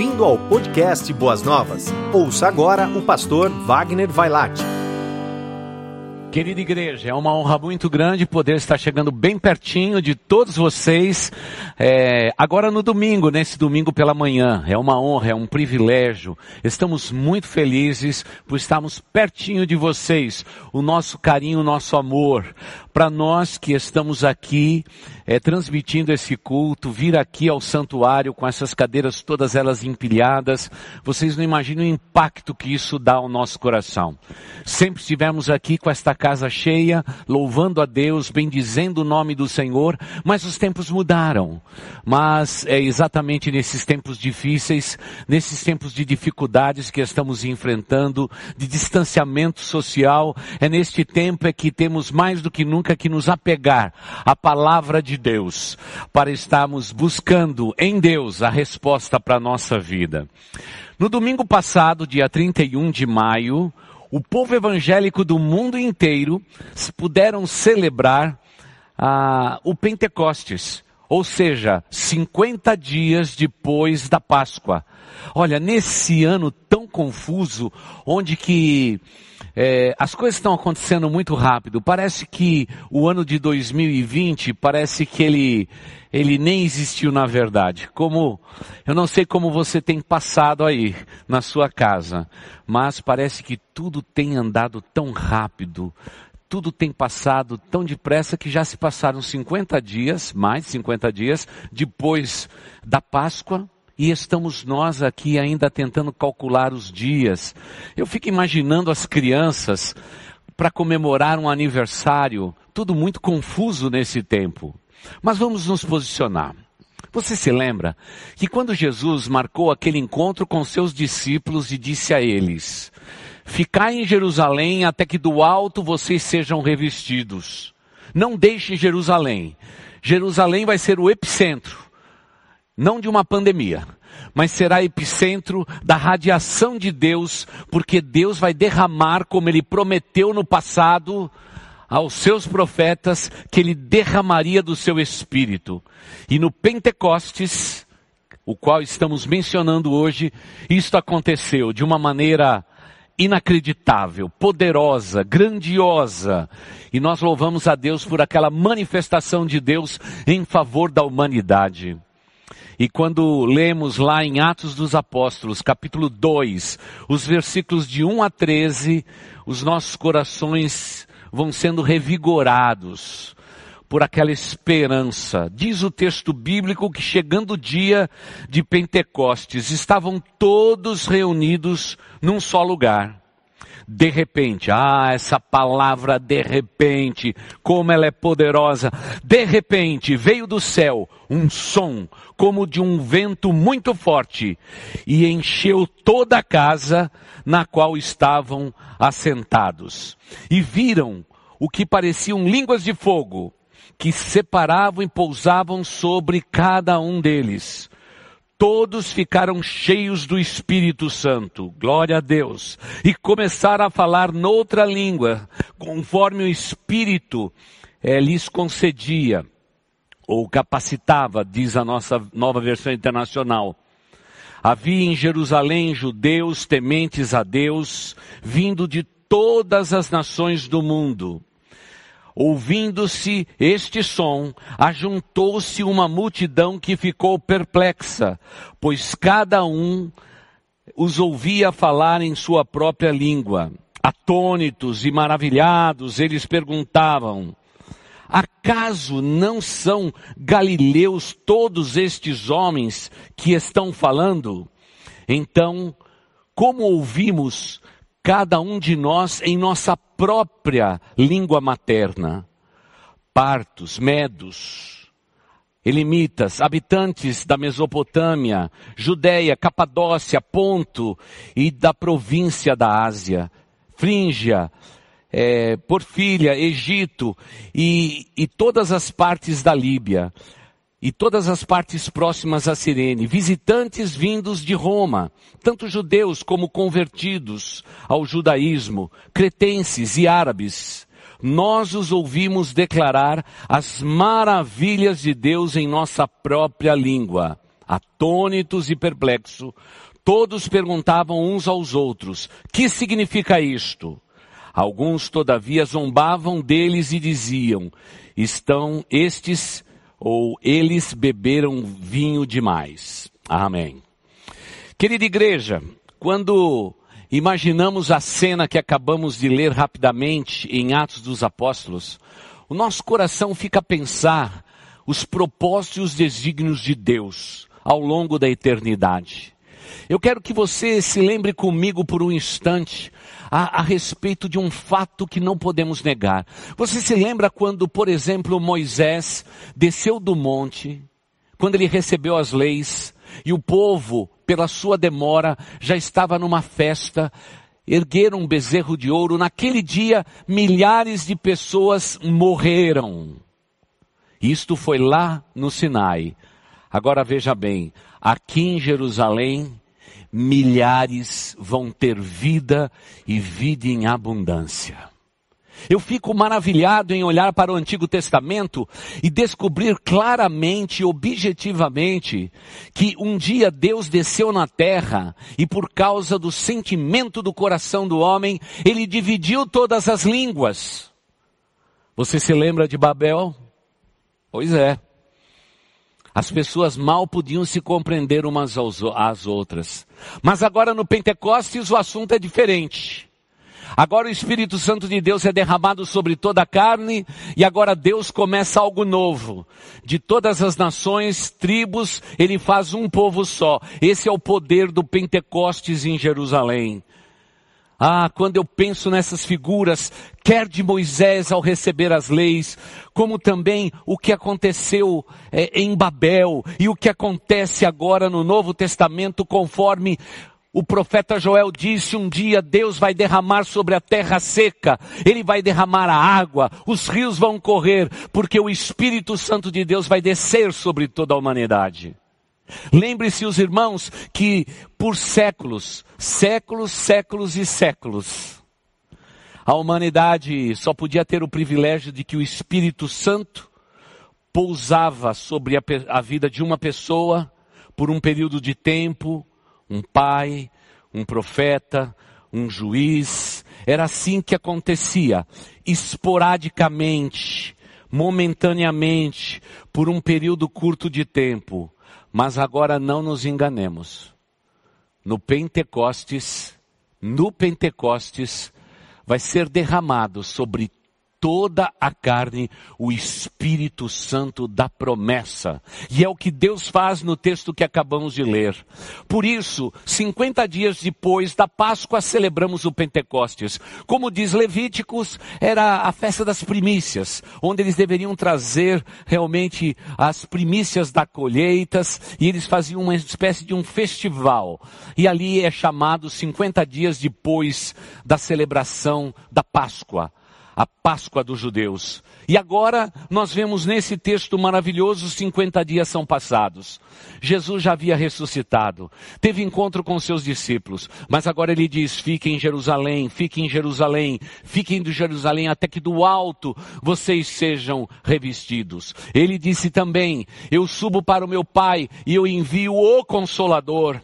Bem-vindo ao podcast Boas Novas. Ouça agora o pastor Wagner Vailate. Querida igreja, é uma honra muito grande poder estar chegando bem pertinho de todos vocês, é, agora no domingo, nesse domingo pela manhã. É uma honra, é um privilégio. Estamos muito felizes por estarmos pertinho de vocês. O nosso carinho, o nosso amor. Para nós que estamos aqui é, transmitindo esse culto, vir aqui ao santuário com essas cadeiras todas elas empilhadas, vocês não imaginam o impacto que isso dá ao nosso coração. Sempre estivemos aqui com esta casa cheia, louvando a Deus, bendizendo o nome do Senhor, mas os tempos mudaram. Mas é exatamente nesses tempos difíceis, nesses tempos de dificuldades que estamos enfrentando, de distanciamento social, é neste tempo é que temos mais do que nunca que nos apegar à palavra de Deus, para estarmos buscando em Deus a resposta para a nossa vida. No domingo passado, dia 31 de maio, o povo evangélico do mundo inteiro puderam celebrar ah, o Pentecostes, ou seja, 50 dias depois da Páscoa. Olha, nesse ano tão confuso, onde que é, as coisas estão acontecendo muito rápido. Parece que o ano de 2020 parece que ele ele nem existiu na verdade. Como eu não sei como você tem passado aí na sua casa, mas parece que tudo tem andado tão rápido. Tudo tem passado tão depressa que já se passaram 50 dias, mais de 50 dias, depois da Páscoa, e estamos nós aqui ainda tentando calcular os dias. Eu fico imaginando as crianças para comemorar um aniversário, tudo muito confuso nesse tempo. Mas vamos nos posicionar. Você se lembra que quando Jesus marcou aquele encontro com seus discípulos e disse a eles: Ficai em Jerusalém até que do alto vocês sejam revestidos. Não deixem Jerusalém. Jerusalém vai ser o epicentro não de uma pandemia, mas será epicentro da radiação de Deus, porque Deus vai derramar, como ele prometeu no passado, aos seus profetas, que ele derramaria do seu espírito. E no Pentecostes, o qual estamos mencionando hoje, isto aconteceu de uma maneira inacreditável, poderosa, grandiosa. E nós louvamos a Deus por aquela manifestação de Deus em favor da humanidade. E quando lemos lá em Atos dos Apóstolos, capítulo 2, os versículos de 1 a 13, os nossos corações vão sendo revigorados por aquela esperança. Diz o texto bíblico que chegando o dia de Pentecostes, estavam todos reunidos num só lugar de repente. Ah, essa palavra de repente, como ela é poderosa. De repente veio do céu um som como de um vento muito forte e encheu toda a casa na qual estavam assentados. E viram o que pareciam línguas de fogo que separavam e pousavam sobre cada um deles todos ficaram cheios do Espírito Santo, glória a Deus, e começaram a falar noutra língua, conforme o Espírito é, lhes concedia, ou capacitava, diz a nossa nova versão internacional. Havia em Jerusalém judeus tementes a Deus, vindo de todas as nações do mundo. Ouvindo-se este som, ajuntou-se uma multidão que ficou perplexa, pois cada um os ouvia falar em sua própria língua. Atônitos e maravilhados, eles perguntavam, acaso não são galileus todos estes homens que estão falando? Então, como ouvimos cada um de nós em nossa própria língua materna. Partos, medos, elimitas, habitantes da Mesopotâmia, Judéia, Capadócia, Ponto e da província da Ásia, Frígia, é, Porfíria, Egito e, e todas as partes da Líbia e todas as partes próximas a Sirene, visitantes vindos de Roma, tanto judeus como convertidos ao judaísmo, cretenses e árabes. Nós os ouvimos declarar as maravilhas de Deus em nossa própria língua. atônitos e perplexos, todos perguntavam uns aos outros: que significa isto? Alguns, todavia, zombavam deles e diziam: estão estes ou eles beberam vinho demais. Amém. Querida igreja, quando imaginamos a cena que acabamos de ler rapidamente em Atos dos Apóstolos, o nosso coração fica a pensar os propósitos e os desígnios de Deus ao longo da eternidade. Eu quero que você se lembre comigo por um instante a, a, respeito de um fato que não podemos negar. Você se lembra quando, por exemplo, Moisés desceu do monte, quando ele recebeu as leis, e o povo, pela sua demora, já estava numa festa, ergueram um bezerro de ouro. Naquele dia, milhares de pessoas morreram. Isto foi lá no Sinai. Agora veja bem, aqui em Jerusalém, milhares vão ter vida e vida em abundância. Eu fico maravilhado em olhar para o Antigo Testamento e descobrir claramente, objetivamente, que um dia Deus desceu na terra e por causa do sentimento do coração do homem, ele dividiu todas as línguas. Você se lembra de Babel? Pois é. As pessoas mal podiam se compreender umas às outras. Mas agora no Pentecostes o assunto é diferente. Agora o Espírito Santo de Deus é derramado sobre toda a carne e agora Deus começa algo novo. De todas as nações, tribos, ele faz um povo só. Esse é o poder do Pentecostes em Jerusalém. Ah, quando eu penso nessas figuras, quer de Moisés ao receber as leis, como também o que aconteceu é, em Babel e o que acontece agora no Novo Testamento, conforme o profeta Joel disse um dia Deus vai derramar sobre a terra seca, Ele vai derramar a água, os rios vão correr, porque o Espírito Santo de Deus vai descer sobre toda a humanidade. Lembre-se, os irmãos, que por séculos, séculos, séculos e séculos, a humanidade só podia ter o privilégio de que o Espírito Santo pousava sobre a, a vida de uma pessoa por um período de tempo, um pai, um profeta, um juiz. Era assim que acontecia, esporadicamente, momentaneamente, por um período curto de tempo. Mas agora não nos enganemos. No Pentecostes, no Pentecostes, vai ser derramado sobre toda a carne o Espírito Santo da promessa. E é o que Deus faz no texto que acabamos de ler. Por isso, 50 dias depois da Páscoa, celebramos o Pentecostes. Como diz Levíticos, era a festa das primícias, onde eles deveriam trazer realmente as primícias da colheitas, e eles faziam uma espécie de um festival. E ali é chamado 50 dias depois da celebração da Páscoa a Páscoa dos judeus. E agora nós vemos nesse texto maravilhoso, 50 dias são passados. Jesus já havia ressuscitado, teve encontro com seus discípulos, mas agora ele diz: fiquem em Jerusalém, fiquem em Jerusalém, fiquem de Jerusalém até que do alto vocês sejam revestidos. Ele disse também: eu subo para o meu Pai e eu envio o Consolador.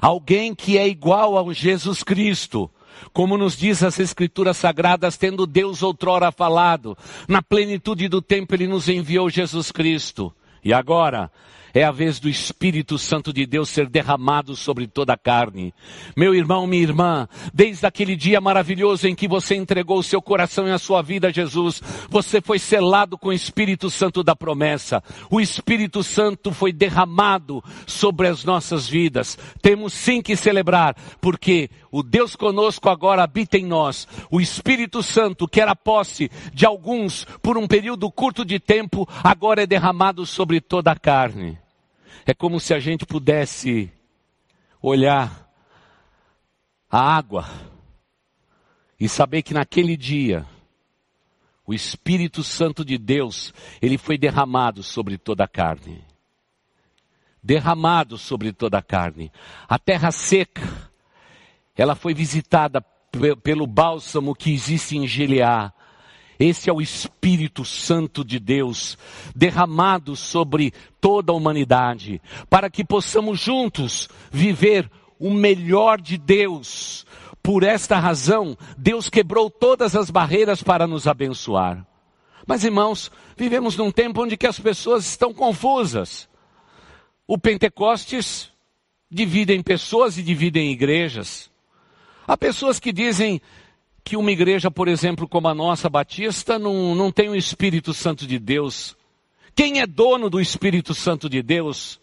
Alguém que é igual ao Jesus Cristo como nos diz as Escrituras Sagradas, tendo Deus outrora falado, na plenitude do tempo Ele nos enviou Jesus Cristo. E agora, é a vez do Espírito Santo de Deus ser derramado sobre toda a carne. Meu irmão, minha irmã, desde aquele dia maravilhoso em que você entregou o seu coração e a sua vida a Jesus, você foi selado com o Espírito Santo da promessa. O Espírito Santo foi derramado sobre as nossas vidas. Temos sim que celebrar, porque o Deus conosco agora habita em nós. O Espírito Santo, que era posse de alguns por um período curto de tempo, agora é derramado sobre toda a carne. É como se a gente pudesse olhar a água e saber que naquele dia o Espírito Santo de Deus, ele foi derramado sobre toda a carne. Derramado sobre toda a carne. A terra seca, ela foi visitada pelo bálsamo que existe em Gileá. Esse é o Espírito Santo de Deus, derramado sobre toda a humanidade, para que possamos juntos viver o melhor de Deus. Por esta razão, Deus quebrou todas as barreiras para nos abençoar. Mas irmãos, vivemos num tempo onde que as pessoas estão confusas. O Pentecostes dividem pessoas e dividem igrejas. Há pessoas que dizem que uma igreja, por exemplo, como a nossa Batista, não, não tem o Espírito Santo de Deus. Quem é dono do Espírito Santo de Deus?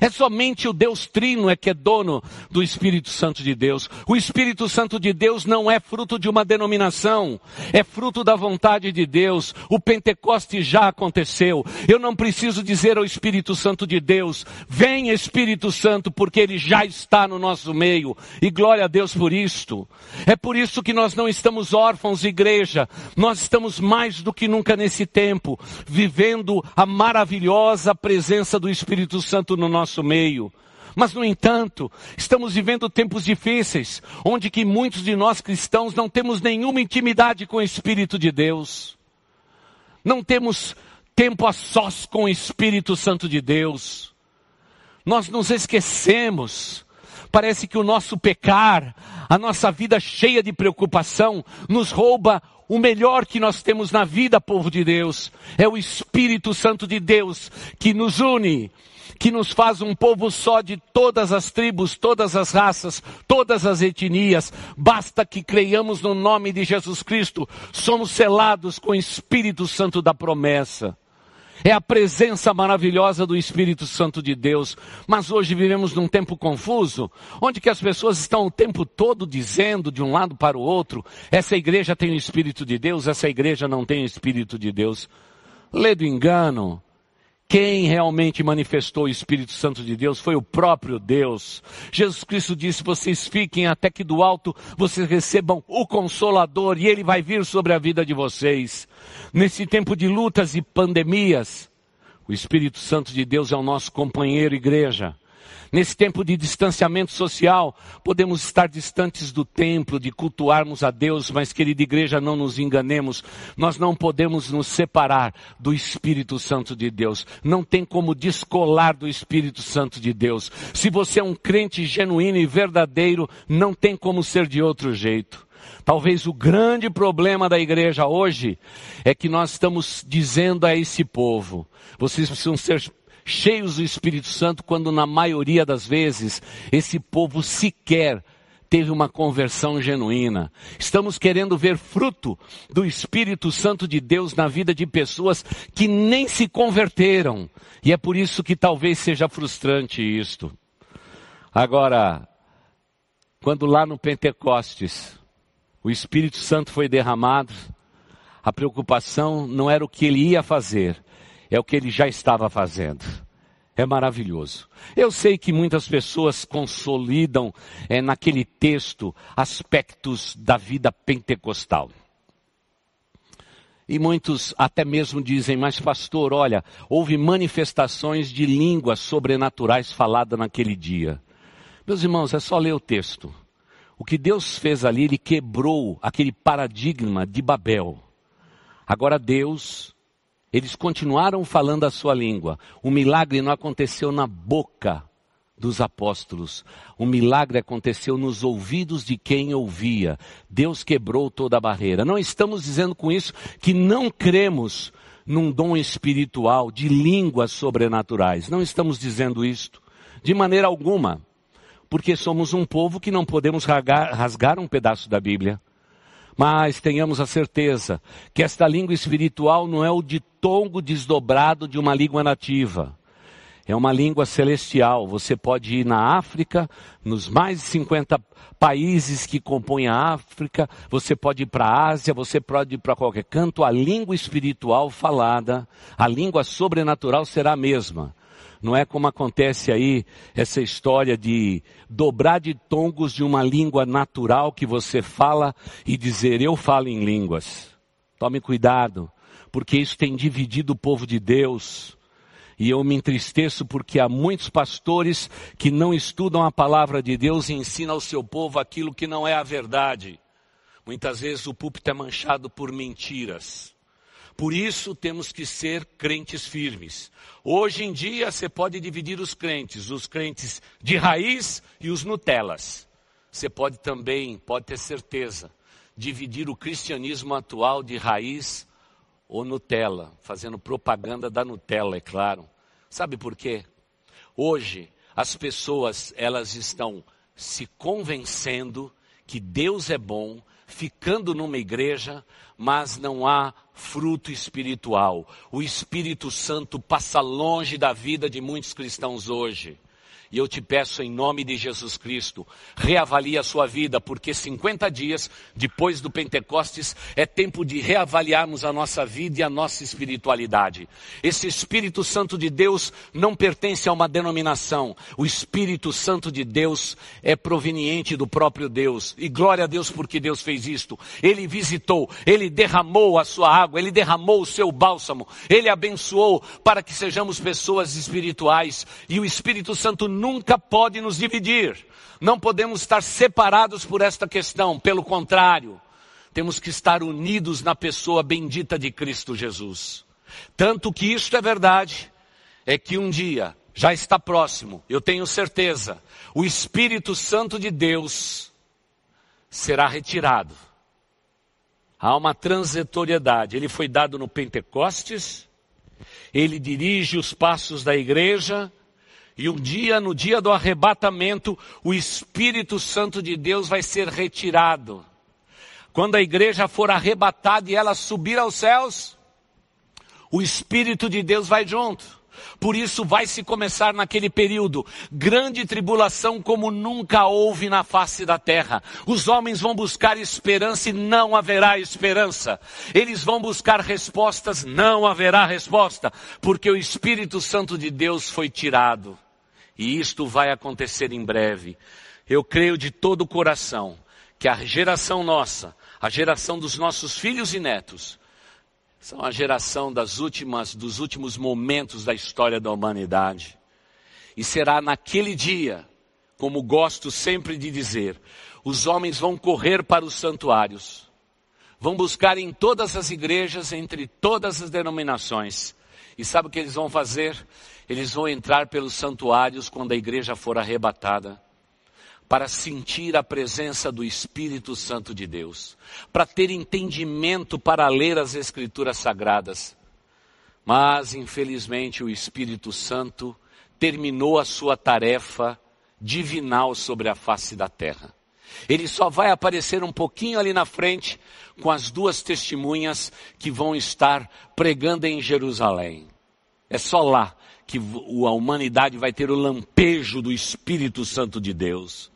É somente o Deus Trino é que é dono do Espírito Santo de Deus. O Espírito Santo de Deus não é fruto de uma denominação, é fruto da vontade de Deus. O Pentecoste já aconteceu. Eu não preciso dizer ao Espírito Santo de Deus, vem Espírito Santo, porque ele já está no nosso meio. E glória a Deus por isto. É por isso que nós não estamos órfãos, igreja. Nós estamos mais do que nunca nesse tempo, vivendo a maravilhosa presença do Espírito Santo no nosso nosso meio. Mas, no entanto, estamos vivendo tempos difíceis, onde que muitos de nós cristãos não temos nenhuma intimidade com o Espírito de Deus. Não temos tempo a sós com o Espírito Santo de Deus. Nós nos esquecemos. Parece que o nosso pecar, a nossa vida cheia de preocupação, nos rouba o melhor que nós temos na vida, povo de Deus. É o Espírito Santo de Deus que nos une, que nos faz um povo só de todas as tribos, todas as raças, todas as etnias. Basta que creiamos no nome de Jesus Cristo, somos selados com o Espírito Santo da promessa. É a presença maravilhosa do Espírito Santo de Deus. Mas hoje vivemos num tempo confuso, onde que as pessoas estão o tempo todo dizendo de um lado para o outro, essa igreja tem o Espírito de Deus, essa igreja não tem o Espírito de Deus. Lê do engano, quem realmente manifestou o Espírito Santo de Deus foi o próprio Deus. Jesus Cristo disse: vocês fiquem até que do alto vocês recebam o Consolador e ele vai vir sobre a vida de vocês. Nesse tempo de lutas e pandemias, o Espírito Santo de Deus é o nosso companheiro igreja. Nesse tempo de distanciamento social, podemos estar distantes do templo, de cultuarmos a Deus, mas querida igreja, não nos enganemos, nós não podemos nos separar do Espírito Santo de Deus. Não tem como descolar do Espírito Santo de Deus. Se você é um crente genuíno e verdadeiro, não tem como ser de outro jeito. Talvez o grande problema da igreja hoje é que nós estamos dizendo a esse povo: vocês precisam ser cheios do Espírito Santo, quando na maioria das vezes esse povo sequer teve uma conversão genuína. Estamos querendo ver fruto do Espírito Santo de Deus na vida de pessoas que nem se converteram. E é por isso que talvez seja frustrante isto. Agora, quando lá no Pentecostes o Espírito Santo foi derramado, a preocupação não era o que ele ia fazer, é o que ele já estava fazendo. É maravilhoso. Eu sei que muitas pessoas consolidam é, naquele texto aspectos da vida pentecostal. E muitos até mesmo dizem, mas pastor, olha, houve manifestações de línguas sobrenaturais faladas naquele dia. Meus irmãos, é só ler o texto. O que Deus fez ali, Ele quebrou aquele paradigma de Babel. Agora Deus eles continuaram falando a sua língua. O milagre não aconteceu na boca dos apóstolos. O milagre aconteceu nos ouvidos de quem ouvia. Deus quebrou toda a barreira. Não estamos dizendo com isso que não cremos num dom espiritual de línguas sobrenaturais. Não estamos dizendo isto de maneira alguma. Porque somos um povo que não podemos rasgar, rasgar um pedaço da Bíblia. Mas tenhamos a certeza que esta língua espiritual não é o ditongo desdobrado de uma língua nativa. É uma língua celestial. Você pode ir na África, nos mais de 50 países que compõem a África, você pode ir para a Ásia, você pode ir para qualquer canto, a língua espiritual falada, a língua sobrenatural será a mesma. Não é como acontece aí essa história de dobrar de tongos de uma língua natural que você fala e dizer eu falo em línguas. Tome cuidado, porque isso tem dividido o povo de Deus. E eu me entristeço porque há muitos pastores que não estudam a palavra de Deus e ensinam ao seu povo aquilo que não é a verdade. Muitas vezes o púlpito é manchado por mentiras. Por isso temos que ser crentes firmes. Hoje em dia você pode dividir os crentes, os crentes de raiz e os Nutelas. Você pode também, pode ter certeza, dividir o cristianismo atual de raiz ou Nutella, fazendo propaganda da Nutella, é claro. Sabe por quê? Hoje as pessoas elas estão se convencendo que Deus é bom, ficando numa igreja, mas não há fruto espiritual. O Espírito Santo passa longe da vida de muitos cristãos hoje. E eu te peço em nome de Jesus Cristo, reavalie a sua vida, porque 50 dias depois do Pentecostes é tempo de reavaliarmos a nossa vida e a nossa espiritualidade. Esse Espírito Santo de Deus não pertence a uma denominação. O Espírito Santo de Deus é proveniente do próprio Deus. E glória a Deus porque Deus fez isto. Ele visitou, ele derramou a sua água, ele derramou o seu bálsamo, ele abençoou para que sejamos pessoas espirituais. E o Espírito Santo nunca pode nos dividir. Não podemos estar separados por esta questão, pelo contrário, temos que estar unidos na pessoa bendita de Cristo Jesus. Tanto que isto é verdade, é que um dia, já está próximo, eu tenho certeza, o Espírito Santo de Deus será retirado. Há uma transitoriedade, ele foi dado no Pentecostes, ele dirige os passos da igreja, e um dia, no dia do arrebatamento, o Espírito Santo de Deus vai ser retirado. Quando a igreja for arrebatada e ela subir aos céus, o Espírito de Deus vai junto. Por isso vai se começar naquele período grande tribulação como nunca houve na face da terra. Os homens vão buscar esperança e não haverá esperança. Eles vão buscar respostas, não haverá resposta, porque o Espírito Santo de Deus foi tirado. E isto vai acontecer em breve. Eu creio de todo o coração que a geração nossa, a geração dos nossos filhos e netos, são a geração das últimas, dos últimos momentos da história da humanidade. E será naquele dia, como gosto sempre de dizer, os homens vão correr para os santuários, vão buscar em todas as igrejas, entre todas as denominações. E sabe o que eles vão fazer? Eles vão entrar pelos santuários quando a igreja for arrebatada, para sentir a presença do Espírito Santo de Deus, para ter entendimento para ler as Escrituras Sagradas. Mas, infelizmente, o Espírito Santo terminou a sua tarefa divinal sobre a face da terra. Ele só vai aparecer um pouquinho ali na frente com as duas testemunhas que vão estar pregando em Jerusalém. É só lá que a humanidade vai ter o lampejo do Espírito Santo de Deus.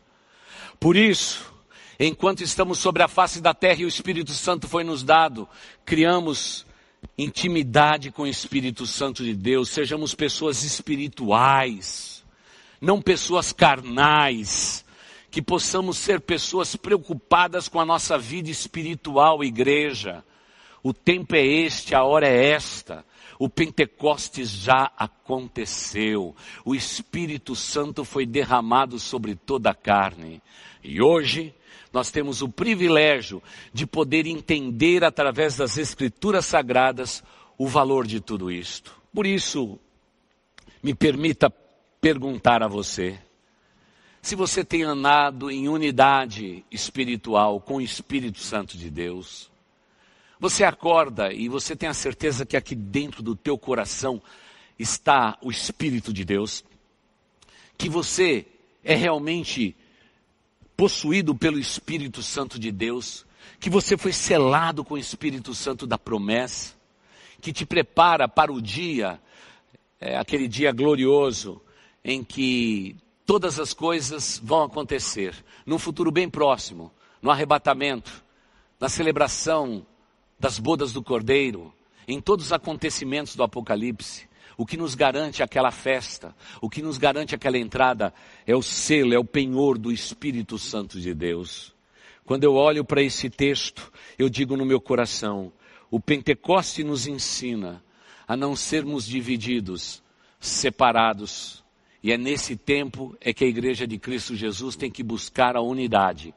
Por isso, enquanto estamos sobre a face da terra e o Espírito Santo foi nos dado, criamos intimidade com o Espírito Santo de Deus, sejamos pessoas espirituais, não pessoas carnais, que possamos ser pessoas preocupadas com a nossa vida espiritual, igreja. O tempo é este, a hora é esta. O Pentecostes já aconteceu. O Espírito Santo foi derramado sobre toda a carne. E hoje nós temos o privilégio de poder entender através das Escrituras Sagradas o valor de tudo isto. Por isso, me permita perguntar a você, se você tem andado em unidade espiritual com o Espírito Santo de Deus, você acorda e você tem a certeza que aqui dentro do teu coração está o Espírito de Deus, que você é realmente possuído pelo Espírito Santo de Deus, que você foi selado com o Espírito Santo da promessa, que te prepara para o dia, é, aquele dia glorioso, em que todas as coisas vão acontecer, num futuro bem próximo, no arrebatamento, na celebração das bodas do Cordeiro, em todos os acontecimentos do Apocalipse. O que nos garante aquela festa, o que nos garante aquela entrada é o selo, é o penhor do Espírito Santo de Deus. Quando eu olho para esse texto, eu digo no meu coração, o Pentecoste nos ensina a não sermos divididos, separados. E é nesse tempo é que a igreja de Cristo Jesus tem que buscar a unidade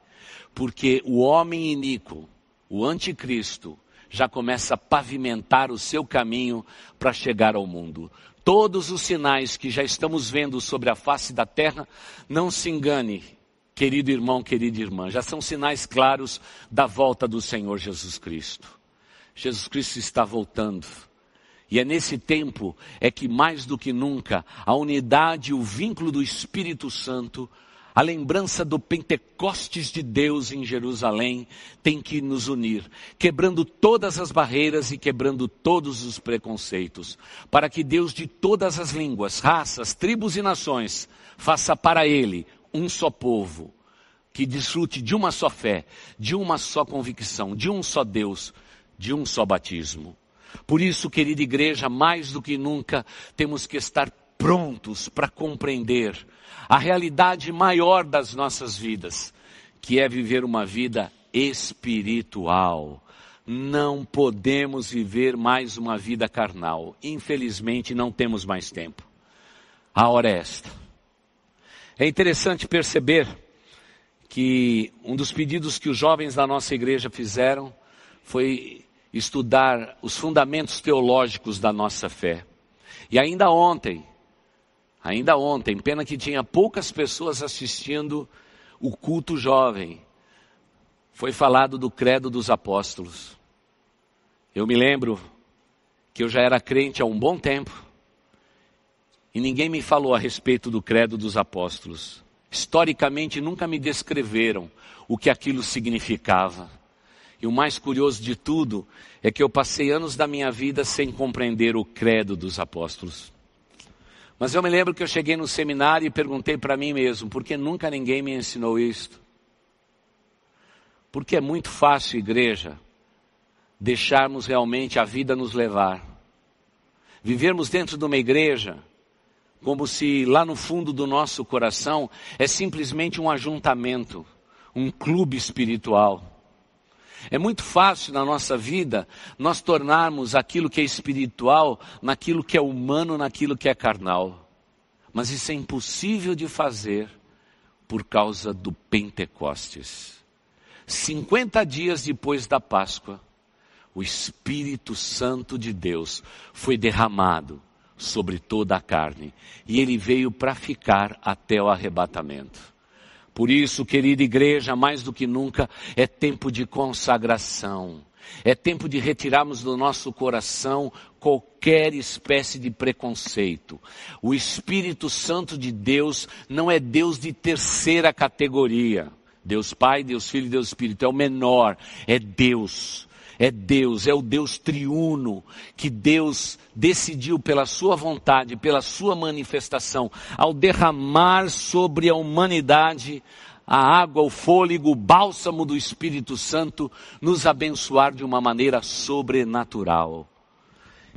Porque o homem iníquo, o anticristo, já começa a pavimentar o seu caminho para chegar ao mundo. Todos os sinais que já estamos vendo sobre a face da terra, não se engane, querido irmão, querida irmã, já são sinais claros da volta do Senhor Jesus Cristo. Jesus Cristo está voltando. E é nesse tempo é que mais do que nunca a unidade e o vínculo do Espírito Santo a lembrança do Pentecostes de Deus em Jerusalém tem que nos unir, quebrando todas as barreiras e quebrando todos os preconceitos, para que Deus de todas as línguas, raças, tribos e nações faça para Ele um só povo, que desfrute de uma só fé, de uma só convicção, de um só Deus, de um só batismo. Por isso, querida igreja, mais do que nunca temos que estar prontos para compreender a realidade maior das nossas vidas, que é viver uma vida espiritual. Não podemos viver mais uma vida carnal. Infelizmente, não temos mais tempo. A hora é esta. É interessante perceber que um dos pedidos que os jovens da nossa igreja fizeram foi estudar os fundamentos teológicos da nossa fé. E ainda ontem, Ainda ontem, pena que tinha poucas pessoas assistindo o culto jovem. Foi falado do credo dos apóstolos. Eu me lembro que eu já era crente há um bom tempo e ninguém me falou a respeito do credo dos apóstolos. Historicamente nunca me descreveram o que aquilo significava. E o mais curioso de tudo é que eu passei anos da minha vida sem compreender o credo dos apóstolos. Mas eu me lembro que eu cheguei no seminário e perguntei para mim mesmo, por que nunca ninguém me ensinou isto? Porque é muito fácil, igreja, deixarmos realmente a vida nos levar. Vivermos dentro de uma igreja como se lá no fundo do nosso coração é simplesmente um ajuntamento, um clube espiritual. É muito fácil na nossa vida nós tornarmos aquilo que é espiritual naquilo que é humano, naquilo que é carnal. Mas isso é impossível de fazer por causa do Pentecostes. 50 dias depois da Páscoa, o Espírito Santo de Deus foi derramado sobre toda a carne e ele veio para ficar até o arrebatamento. Por isso, querida igreja, mais do que nunca, é tempo de consagração. É tempo de retirarmos do nosso coração qualquer espécie de preconceito. O Espírito Santo de Deus não é Deus de terceira categoria. Deus Pai, Deus Filho e Deus Espírito é o menor, é Deus é Deus, é o Deus triuno, que Deus decidiu pela sua vontade, pela sua manifestação, ao derramar sobre a humanidade a água, o fôlego, o bálsamo do Espírito Santo, nos abençoar de uma maneira sobrenatural.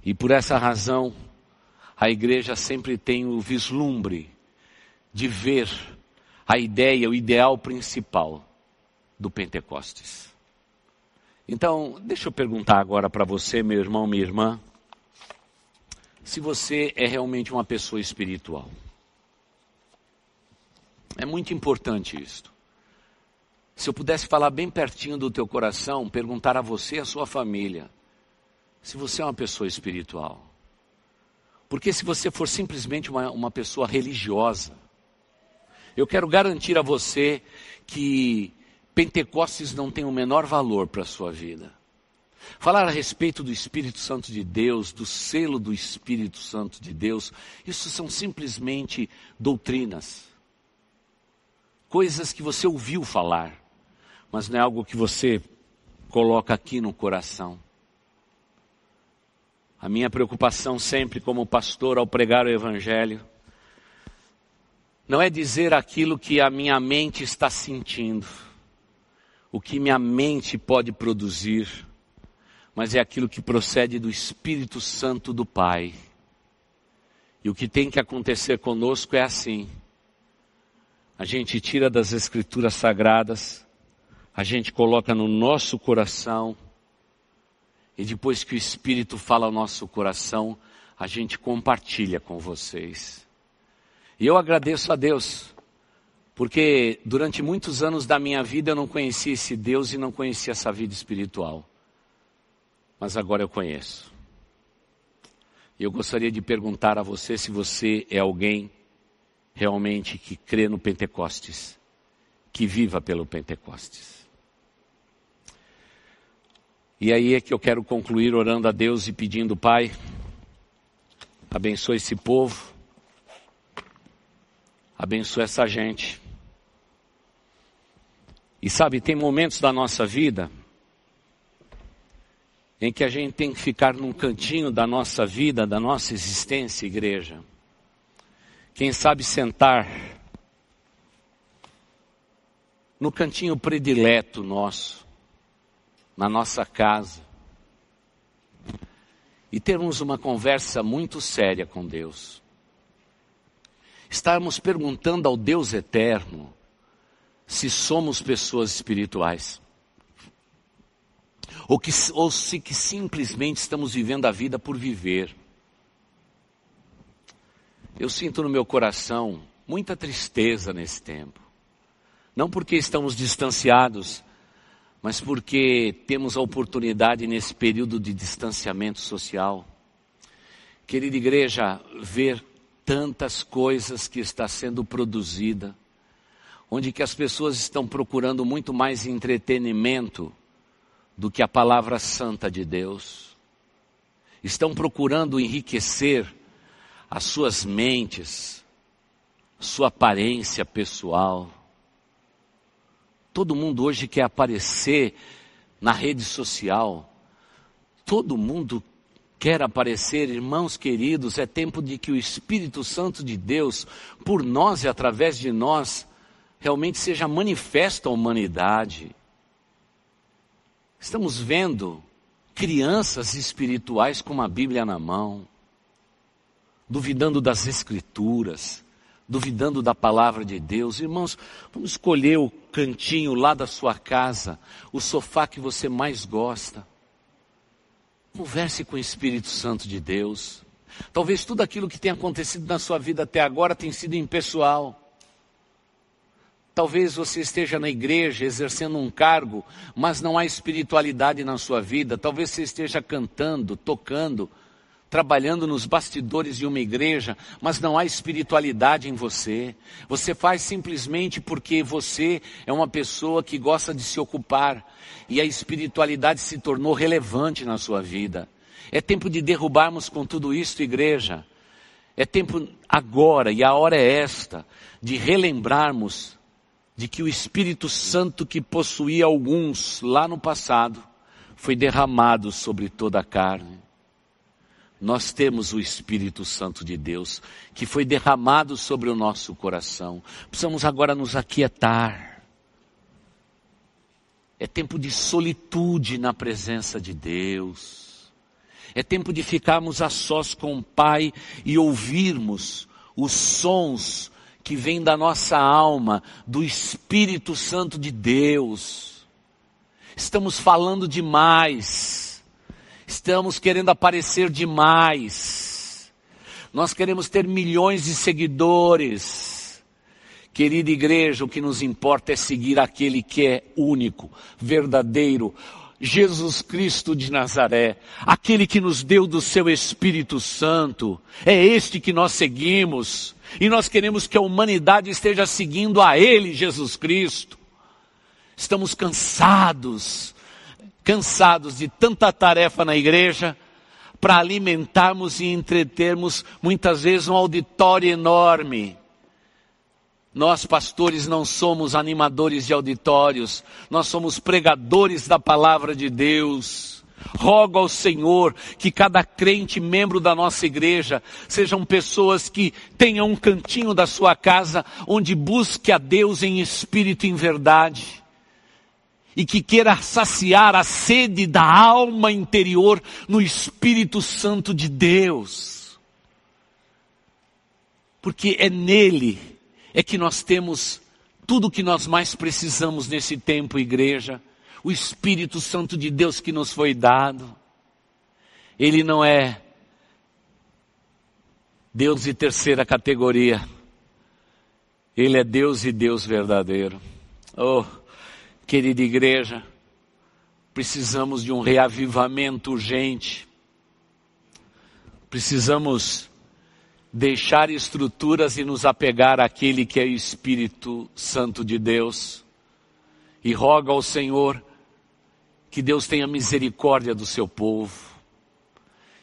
E por essa razão, a igreja sempre tem o vislumbre de ver a ideia, o ideal principal do Pentecostes. Então, deixa eu perguntar agora para você, meu irmão, minha irmã, se você é realmente uma pessoa espiritual. É muito importante isto. Se eu pudesse falar bem pertinho do teu coração, perguntar a você e a sua família, se você é uma pessoa espiritual. Porque se você for simplesmente uma, uma pessoa religiosa, eu quero garantir a você que Pentecostes não tem o menor valor para a sua vida. Falar a respeito do Espírito Santo de Deus, do selo do Espírito Santo de Deus, isso são simplesmente doutrinas. Coisas que você ouviu falar, mas não é algo que você coloca aqui no coração. A minha preocupação sempre como pastor ao pregar o Evangelho não é dizer aquilo que a minha mente está sentindo o que minha mente pode produzir, mas é aquilo que procede do Espírito Santo do Pai. E o que tem que acontecer conosco é assim. A gente tira das Escrituras Sagradas, a gente coloca no nosso coração, e depois que o Espírito fala ao nosso coração, a gente compartilha com vocês. E eu agradeço a Deus Porque durante muitos anos da minha vida eu não conhecia esse Deus e não conhecia essa vida espiritual. Mas agora eu conheço. E eu gostaria de perguntar a você se você é alguém realmente que crê no Pentecostes, que viva pelo Pentecostes. E aí é que eu quero concluir orando a Deus e pedindo, Pai, abençoe esse povo, abençoe essa gente. E sabe, tem momentos da nossa vida em que a gente tem que ficar num cantinho da nossa vida, da nossa existência, igreja. Quem sabe sentar no cantinho predileto nosso, na nossa casa, e termos uma conversa muito séria com Deus. Estarmos perguntando ao Deus eterno se somos pessoas espirituais ou, que, ou se que simplesmente estamos vivendo a vida por viver. Eu sinto no meu coração muita tristeza nesse tempo. Não porque estamos distanciados, mas porque temos a oportunidade nesse período de distanciamento social. Querida igreja, ver tantas coisas que está sendo produzida, onde que as pessoas estão procurando muito mais entretenimento do que a palavra santa de Deus. Estão procurando enriquecer as suas mentes, sua aparência pessoal. Todo mundo hoje quer aparecer na rede social. Todo mundo quer aparecer, irmãos queridos, é tempo de que o Espírito Santo de Deus, por nós e através de nós, realmente seja manifesto à humanidade. Estamos vendo crianças espirituais com uma Bíblia na mão, duvidando das Escrituras, duvidando da palavra de Deus. Irmãos, vamos escolher o cantinho lá da sua casa, o sofá que você mais gosta. Converse com o Espírito Santo de Deus. Talvez tudo aquilo que tem acontecido na sua vida até agora tenha sido impessoal. Talvez você esteja na igreja exercendo um cargo, mas não há espiritualidade na sua vida. Talvez você esteja cantando, tocando, trabalhando nos bastidores de uma igreja, mas não há espiritualidade em você. Você faz simplesmente porque você é uma pessoa que gosta de se ocupar e a espiritualidade se tornou relevante na sua vida. É tempo de derrubarmos com tudo isso, igreja. É tempo agora, e a hora é esta, de relembrarmos de que o Espírito Santo que possuía alguns lá no passado foi derramado sobre toda a carne. Nós temos o Espírito Santo de Deus que foi derramado sobre o nosso coração. Precisamos agora nos aquietar. É tempo de solitude na presença de Deus. É tempo de ficarmos a sós com o Pai e ouvirmos os sons que vem da nossa alma, do Espírito Santo de Deus. Estamos falando demais. Estamos querendo aparecer demais. Nós queremos ter milhões de seguidores. Querida igreja, o que nos importa é seguir aquele que é único, verdadeiro, Jesus Cristo de Nazaré, aquele que nos deu do seu Espírito Santo, é este que nós seguimos, e nós queremos que a humanidade esteja seguindo a Ele, Jesus Cristo. Estamos cansados, cansados de tanta tarefa na igreja, para alimentarmos e entretermos muitas vezes um auditório enorme, nós, pastores, não somos animadores de auditórios, nós somos pregadores da palavra de Deus. Rogo ao Senhor que cada crente, membro da nossa igreja, sejam pessoas que tenham um cantinho da sua casa onde busque a Deus em espírito e em verdade. E que queira saciar a sede da alma interior no Espírito Santo de Deus. Porque é nele é que nós temos tudo o que nós mais precisamos nesse tempo, igreja. O Espírito Santo de Deus que nos foi dado. Ele não é Deus de terceira categoria. Ele é Deus e Deus verdadeiro. Oh, querida igreja, precisamos de um reavivamento urgente. Precisamos deixar estruturas e nos apegar àquele que é o Espírito Santo de Deus. E roga ao Senhor que Deus tenha misericórdia do seu povo.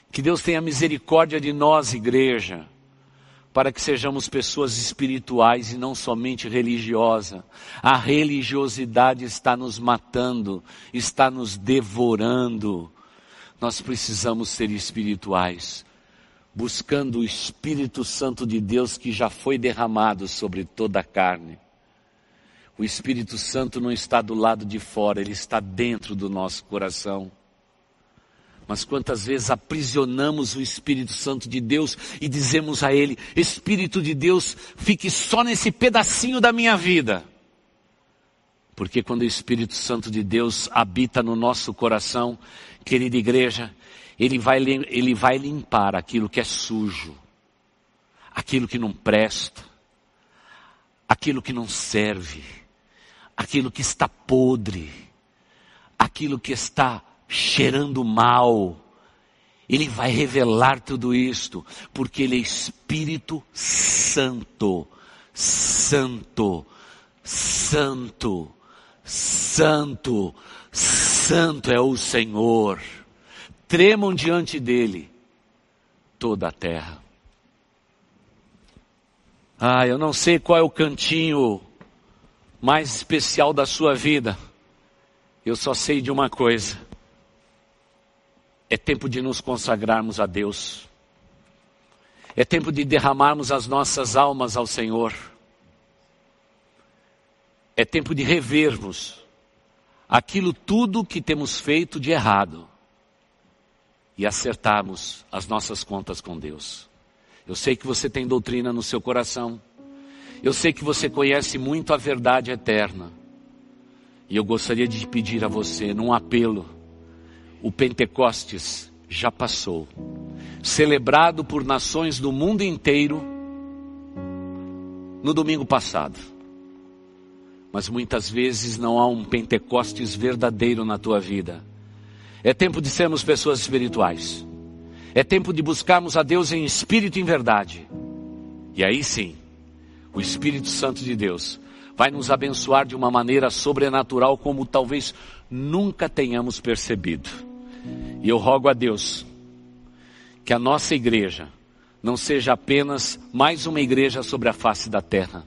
Que Deus tenha misericórdia de nós, igreja para que sejamos pessoas espirituais e não somente religiosas. A religiosidade está nos matando, está nos devorando. Nós precisamos ser espirituais, buscando o Espírito Santo de Deus que já foi derramado sobre toda a carne. O Espírito Santo não está do lado de fora, ele está dentro do nosso coração. Mas quantas vezes aprisionamos o Espírito Santo de Deus e dizemos a Ele, Espírito de Deus, fique só nesse pedacinho da minha vida. Porque quando o Espírito Santo de Deus habita no nosso coração, querida igreja, ele vai, ele vai limpar aquilo que é sujo, aquilo que não presta, aquilo que não serve, aquilo que está podre, aquilo que está cheirando mal. Ele vai revelar tudo isto, porque Ele é Espírito Santo, Santo, Santo, Santo, Santo é o Senhor. Tremam diante dEle toda a terra. Ah, eu não sei qual é o cantinho mais especial da sua vida. Eu só sei de uma coisa é tempo de nos consagrarmos a Deus. É tempo de derramarmos as nossas almas ao Senhor. É tempo de revermos aquilo tudo que temos feito de errado e acertarmos as nossas contas com Deus. Eu sei que você tem doutrina no seu coração. Eu sei que você conhece muito a verdade eterna. E eu gostaria de pedir a você, num apelo, o Pentecostes já passou, celebrado por nações do mundo inteiro no domingo passado. Mas muitas vezes não há um Pentecostes verdadeiro na tua vida. É tempo de sermos pessoas espirituais. É tempo de buscarmos a Deus em espírito e em verdade. E aí sim, o Espírito Santo de Deus vai nos abençoar de uma maneira sobrenatural como talvez nunca tenhamos percebido. E eu rogo a Deus que a nossa igreja não seja apenas mais uma igreja sobre a face da terra.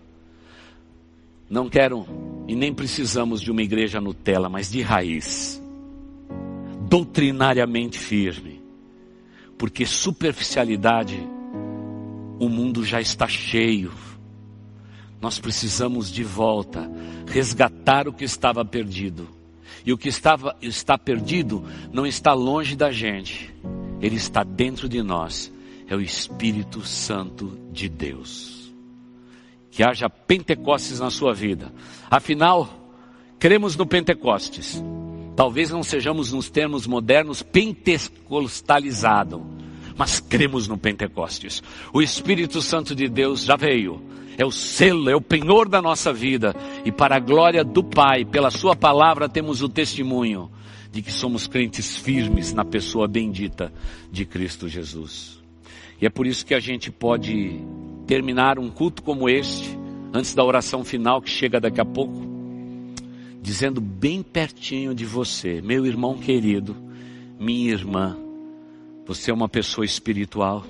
Não quero e nem precisamos de uma igreja Nutella, mas de raiz, doutrinariamente firme, porque superficialidade o mundo já está cheio. Nós precisamos de volta resgatar o que estava perdido. E o que estava, está perdido não está longe da gente, ele está dentro de nós. É o Espírito Santo de Deus. Que haja Pentecostes na sua vida. Afinal, cremos no Pentecostes. Talvez não sejamos nos termos modernos pentecostalizado, mas cremos no Pentecostes. O Espírito Santo de Deus já veio é o selo, é o penhor da nossa vida. E para a glória do Pai, pela Sua palavra, temos o testemunho de que somos crentes firmes na pessoa bendita de Cristo Jesus. E é por isso que a gente pode terminar um culto como este, antes da oração final que chega daqui a pouco, dizendo bem pertinho de você, meu irmão querido, minha irmã, você é uma pessoa espiritual.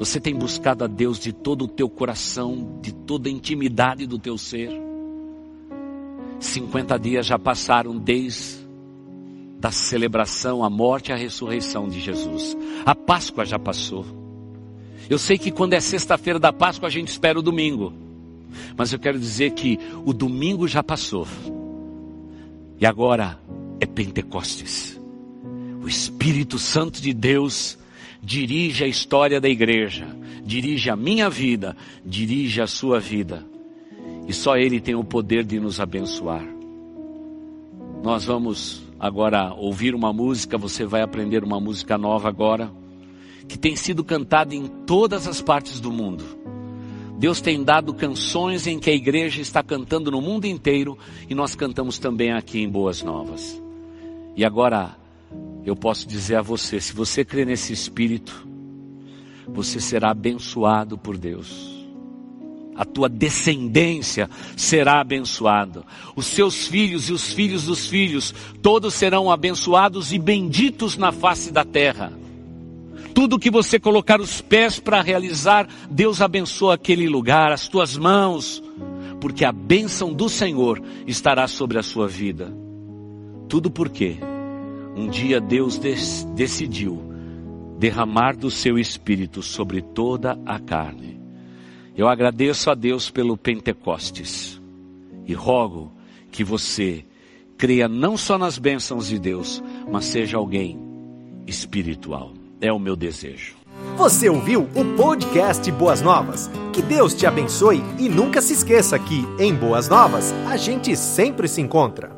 Você tem buscado a Deus de todo o teu coração, de toda a intimidade do teu ser. 50 dias já passaram desde da celebração, a morte e a ressurreição de Jesus. A Páscoa já passou. Eu sei que quando é sexta-feira da Páscoa a gente espera o domingo. Mas eu quero dizer que o domingo já passou. E agora é Pentecostes. O Espírito Santo de Deus dirige a história da igreja, dirige a minha vida, dirige a sua vida. E só Ele tem o poder de nos abençoar. Nós vamos agora ouvir uma música, você vai aprender uma música nova agora, que tem sido cantada em todas as partes do mundo. Deus tem dado canções em que a igreja está cantando no mundo inteiro e nós cantamos também aqui em Boas Novas. E agora, eu posso dizer a você: se você crê nesse Espírito, você será abençoado por Deus. A tua descendência será abençoada. Os seus filhos e os filhos dos filhos, todos serão abençoados e benditos na face da terra. Tudo que você colocar os pés para realizar, Deus abençoa aquele lugar, as tuas mãos, porque a bênção do Senhor estará sobre a sua vida. Tudo porque um dia Deus decidiu derramar do seu espírito sobre toda a carne. Eu agradeço a Deus pelo Pentecostes e rogo que você creia não só nas bênçãos de Deus, mas seja alguém espiritual. É o meu desejo. Você ouviu o podcast Boas Novas? Que Deus te abençoe e nunca se esqueça que, em Boas Novas, a gente sempre se encontra.